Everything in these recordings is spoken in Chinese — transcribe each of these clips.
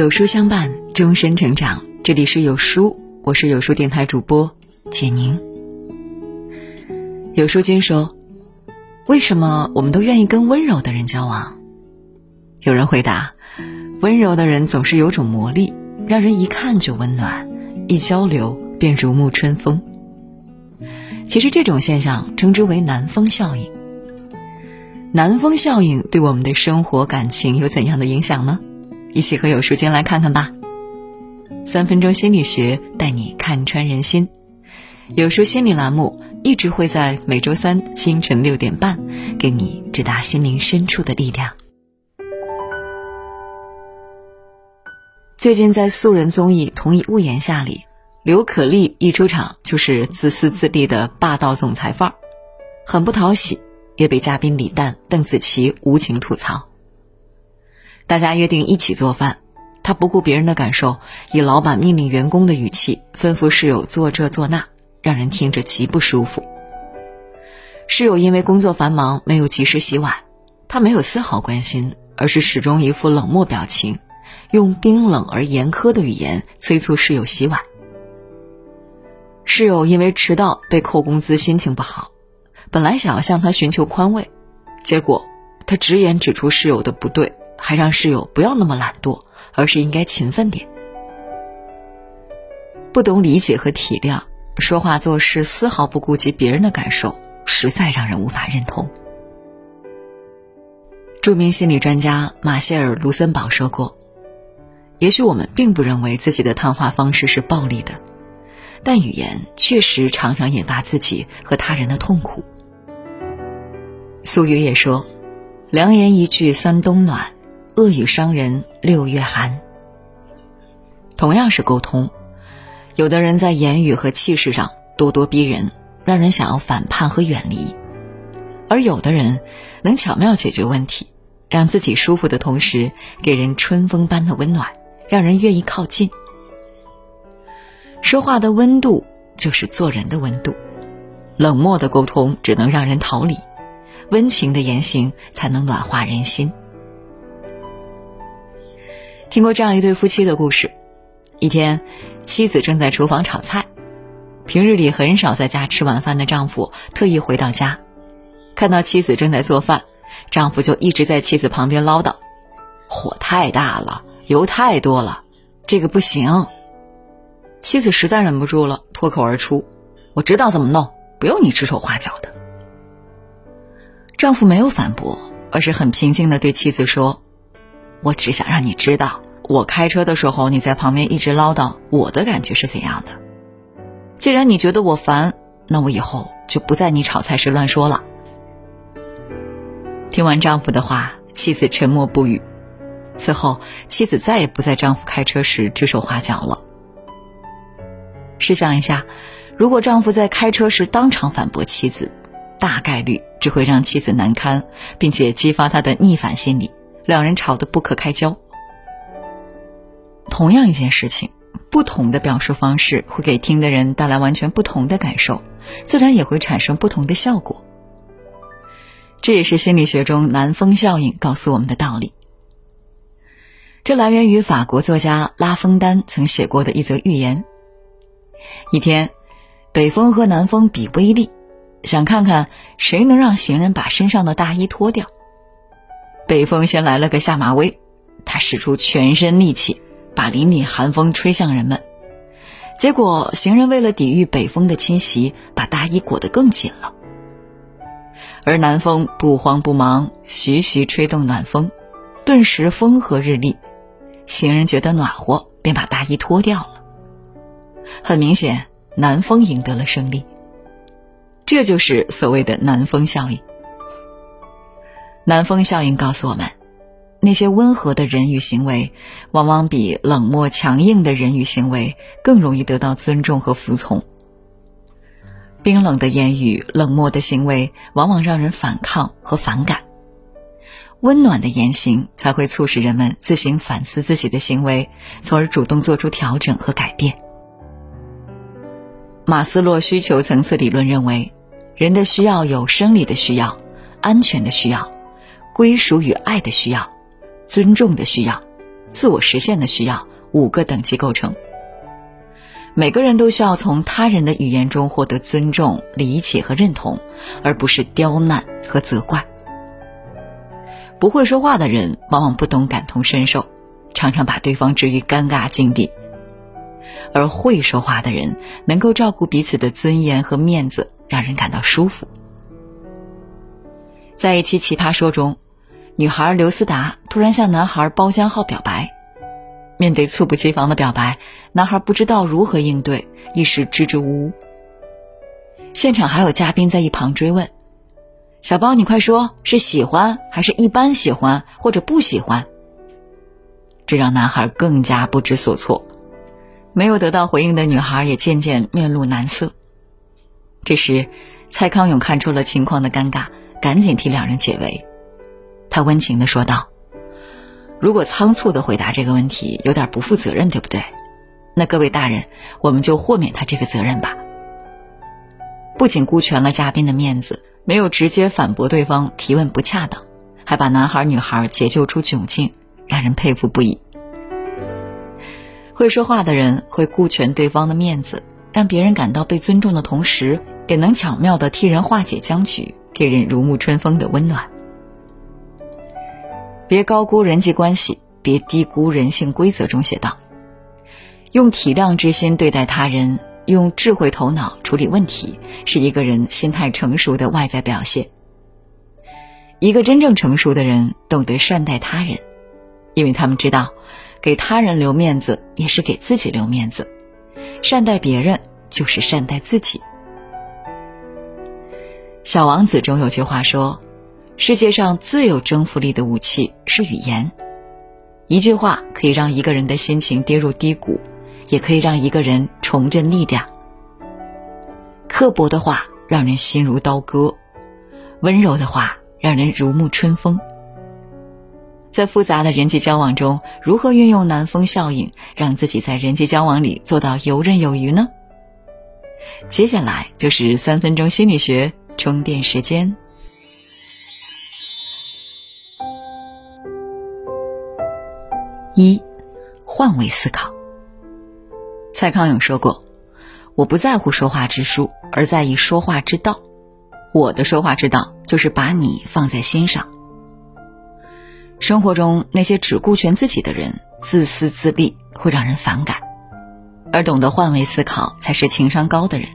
有书相伴，终身成长。这里是有书，我是有书电台主播简宁。有书君说：“为什么我们都愿意跟温柔的人交往？”有人回答：“温柔的人总是有种魔力，让人一看就温暖，一交流便如沐春风。”其实这种现象称之为南风效应。南风效应对我们的生活感情有怎样的影响呢？一起和有书君来看看吧。三分钟心理学带你看穿人心，有书心理栏目一直会在每周三清晨六点半给你直达心灵深处的力量。最近在素人综艺《同一屋檐下》里，刘可丽一出场就是自私自利的霸道总裁范儿，很不讨喜。也被嘉宾李诞、邓紫棋无情吐槽。大家约定一起做饭，他不顾别人的感受，以老板命令员工的语气吩咐室友做这做那，让人听着极不舒服。室友因为工作繁忙没有及时洗碗，他没有丝毫关心，而是始终一副冷漠表情，用冰冷而严苛的语言催促室友洗碗。室友因为迟到被扣工资，心情不好。本来想要向他寻求宽慰，结果他直言指出室友的不对，还让室友不要那么懒惰，而是应该勤奋点。不懂理解和体谅，说话做事丝毫不顾及别人的感受，实在让人无法认同。著名心理专家马歇尔·卢森堡说过：“也许我们并不认为自己的谈话方式是暴力的，但语言确实常常引发自己和他人的痛苦。”苏语也说：“良言一句三冬暖，恶语伤人六月寒。”同样是沟通，有的人在言语和气势上咄咄逼人，让人想要反叛和远离；而有的人能巧妙解决问题，让自己舒服的同时，给人春风般的温暖，让人愿意靠近。说话的温度就是做人的温度，冷漠的沟通只能让人逃离。温情的言行才能暖化人心。听过这样一对夫妻的故事：一天，妻子正在厨房炒菜，平日里很少在家吃晚饭的丈夫特意回到家，看到妻子正在做饭，丈夫就一直在妻子旁边唠叨：“火太大了，油太多了，这个不行。”妻子实在忍不住了，脱口而出：“我知道怎么弄，不用你指手画脚的。”丈夫没有反驳，而是很平静的对妻子说：“我只想让你知道，我开车的时候你在旁边一直唠叨，我的感觉是怎样的。既然你觉得我烦，那我以后就不在你炒菜时乱说了。”听完丈夫的话，妻子沉默不语。此后，妻子再也不在丈夫开车时指手画脚了。试想一下，如果丈夫在开车时当场反驳妻子，大概率。只会让妻子难堪，并且激发他的逆反心理，两人吵得不可开交。同样一件事情，不同的表述方式会给听的人带来完全不同的感受，自然也会产生不同的效果。这也是心理学中南风效应告诉我们的道理。这来源于法国作家拉封丹曾写过的一则寓言：一天，北风和南风比威力。想看看谁能让行人把身上的大衣脱掉。北风先来了个下马威，他使出全身力气，把凛凛寒风吹向人们。结果行人为了抵御北风的侵袭，把大衣裹得更紧了。而南风不慌不忙，徐徐吹动暖风，顿时风和日丽。行人觉得暖和，便把大衣脱掉了。很明显，南风赢得了胜利。这就是所谓的南风效应。南风效应告诉我们，那些温和的人与行为，往往比冷漠强硬的人与行为更容易得到尊重和服从。冰冷的言语、冷漠的行为，往往让人反抗和反感；温暖的言行，才会促使人们自行反思自己的行为，从而主动做出调整和改变。马斯洛需求层次理论认为。人的需要有生理的需要、安全的需要、归属与爱的需要、尊重的需要、自我实现的需要五个等级构成。每个人都需要从他人的语言中获得尊重、理解和认同，而不是刁难和责怪。不会说话的人往往不懂感同身受，常常把对方置于尴尬境地；而会说话的人能够照顾彼此的尊严和面子，让人感到舒服。在一期《奇葩说》中，女孩刘思达突然向男孩包浆浩表白。面对猝不及防的表白，男孩不知道如何应对，一时支支吾吾。现场还有嘉宾在一旁追问：“小包，你快说，是喜欢还是一般喜欢或者不喜欢？”这让男孩更加不知所措。没有得到回应的女孩也渐渐面露难色。这时，蔡康永看出了情况的尴尬，赶紧替两人解围。他温情的说道。如果仓促的回答这个问题有点不负责任，对不对？那各位大人，我们就豁免他这个责任吧。不仅顾全了嘉宾的面子，没有直接反驳对方提问不恰当，还把男孩女孩解救出窘境，让人佩服不已。会说话的人会顾全对方的面子，让别人感到被尊重的同时，也能巧妙的替人化解僵局，给人如沐春风的温暖。别高估人际关系，别低估人性规则。中写道：“用体谅之心对待他人，用智慧头脑处理问题，是一个人心态成熟的外在表现。一个真正成熟的人，懂得善待他人，因为他们知道，给他人留面子也是给自己留面子，善待别人就是善待自己。”《小王子》中有句话说。世界上最有征服力的武器是语言，一句话可以让一个人的心情跌入低谷，也可以让一个人重振力量。刻薄的话让人心如刀割，温柔的话让人如沐春风。在复杂的人际交往中，如何运用南风效应，让自己在人际交往里做到游刃有余呢？接下来就是三分钟心理学充电时间。一，换位思考。蔡康永说过：“我不在乎说话之术，而在意说话之道。我的说话之道，就是把你放在心上。”生活中那些只顾全自己的人，自私自利，会让人反感；而懂得换位思考，才是情商高的人。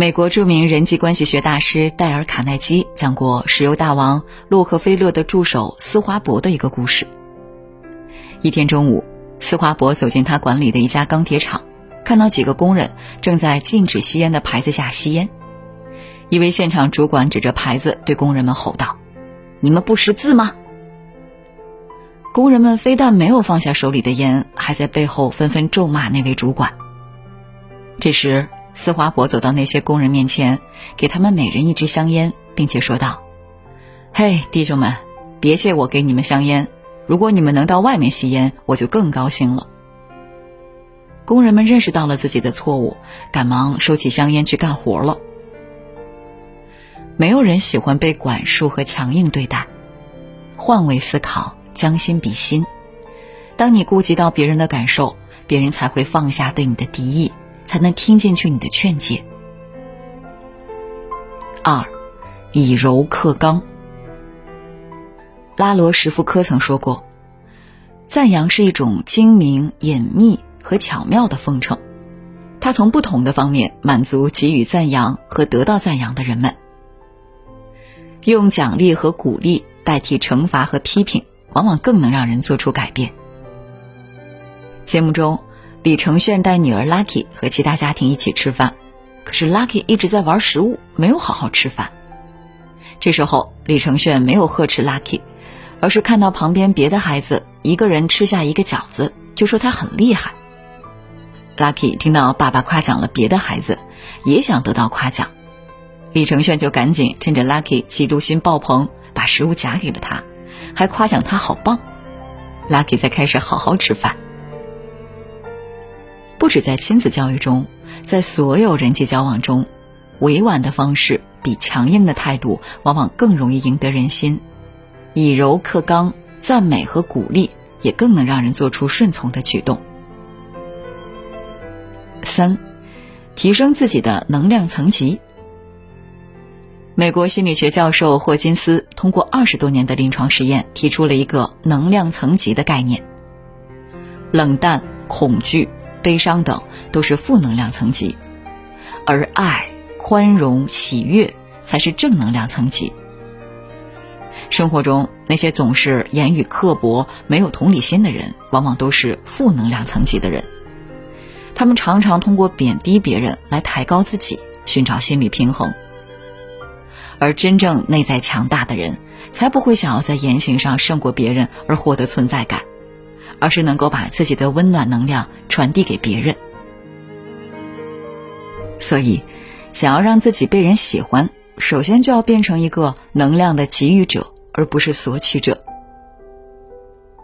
美国著名人际关系学大师戴尔·卡耐基讲过石油大王洛克菲勒的助手斯华伯的一个故事。一天中午，斯华伯走进他管理的一家钢铁厂，看到几个工人正在禁止吸烟的牌子下吸烟。一位现场主管指着牌子对工人们吼道：“你们不识字吗？”工人们非但没有放下手里的烟，还在背后纷纷咒骂那位主管。这时，斯华伯走到那些工人面前，给他们每人一支香烟，并且说道：“嘿，弟兄们，别谢我给你们香烟。”如果你们能到外面吸烟，我就更高兴了。工人们认识到了自己的错误，赶忙收起香烟去干活了。没有人喜欢被管束和强硬对待，换位思考，将心比心。当你顾及到别人的感受，别人才会放下对你的敌意，才能听进去你的劝解。二，以柔克刚。拉罗什福科曾说过：“赞扬是一种精明、隐秘和巧妙的奉承，它从不同的方面满足给予赞扬和得到赞扬的人们。用奖励和鼓励代替惩罚和批评，往往更能让人做出改变。”节目中，李承铉带女儿 Lucky 和其他家庭一起吃饭，可是 Lucky 一直在玩食物，没有好好吃饭。这时候，李承铉没有呵斥 Lucky。而是看到旁边别的孩子一个人吃下一个饺子，就说他很厉害。Lucky 听到爸爸夸奖了别的孩子，也想得到夸奖。李承铉就赶紧趁着 Lucky 嫉妒心爆棚，把食物夹给了他，还夸奖他好棒。Lucky 才开始好好吃饭。不止在亲子教育中，在所有人际交往中，委婉的方式比强硬的态度往往更容易赢得人心。以柔克刚，赞美和鼓励也更能让人做出顺从的举动。三，提升自己的能量层级。美国心理学教授霍金斯通过二十多年的临床实验，提出了一个能量层级的概念。冷淡、恐惧、悲伤等都是负能量层级，而爱、宽容、喜悦才是正能量层级。生活中那些总是言语刻薄、没有同理心的人，往往都是负能量层级的人。他们常常通过贬低别人来抬高自己，寻找心理平衡。而真正内在强大的人，才不会想要在言行上胜过别人而获得存在感，而是能够把自己的温暖能量传递给别人。所以，想要让自己被人喜欢，首先就要变成一个能量的给予者，而不是索取者。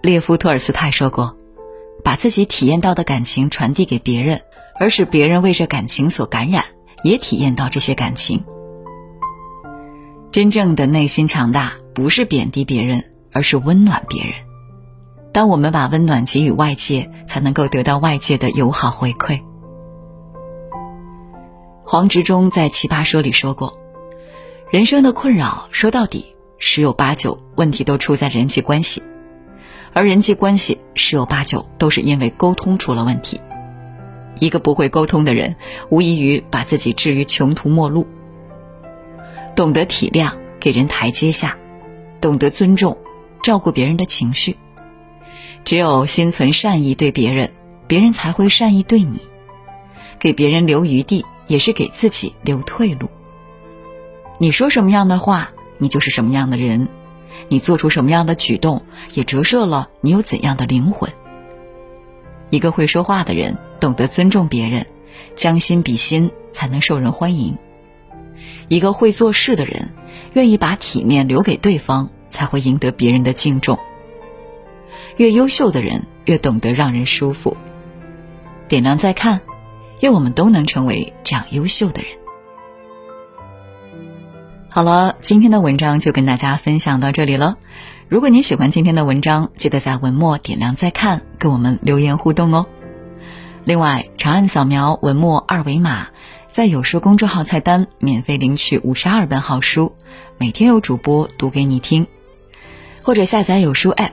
列夫·托尔斯泰说过：“把自己体验到的感情传递给别人，而使别人为这感情所感染，也体验到这些感情。”真正的内心强大，不是贬低别人，而是温暖别人。当我们把温暖给予外界，才能够得到外界的友好回馈。黄执中在《奇葩说》里说过：“人生的困扰，说到底，十有八九问题都出在人际关系，而人际关系十有八九都是因为沟通出了问题。一个不会沟通的人，无异于把自己置于穷途末路。”懂得体谅，给人台阶下；懂得尊重，照顾别人的情绪。只有心存善意对别人，别人才会善意对你。给别人留余地，也是给自己留退路。你说什么样的话，你就是什么样的人；你做出什么样的举动，也折射了你有怎样的灵魂。一个会说话的人，懂得尊重别人，将心比心，才能受人欢迎。一个会做事的人，愿意把体面留给对方，才会赢得别人的敬重。越优秀的人，越懂得让人舒服。点亮再看，愿我们都能成为这样优秀的人。好了，今天的文章就跟大家分享到这里了。如果你喜欢今天的文章，记得在文末点亮再看，跟我们留言互动哦。另外，长按扫描文末二维码。在有书公众号菜单免费领取五十二本好书，每天有主播读给你听，或者下载有书 App，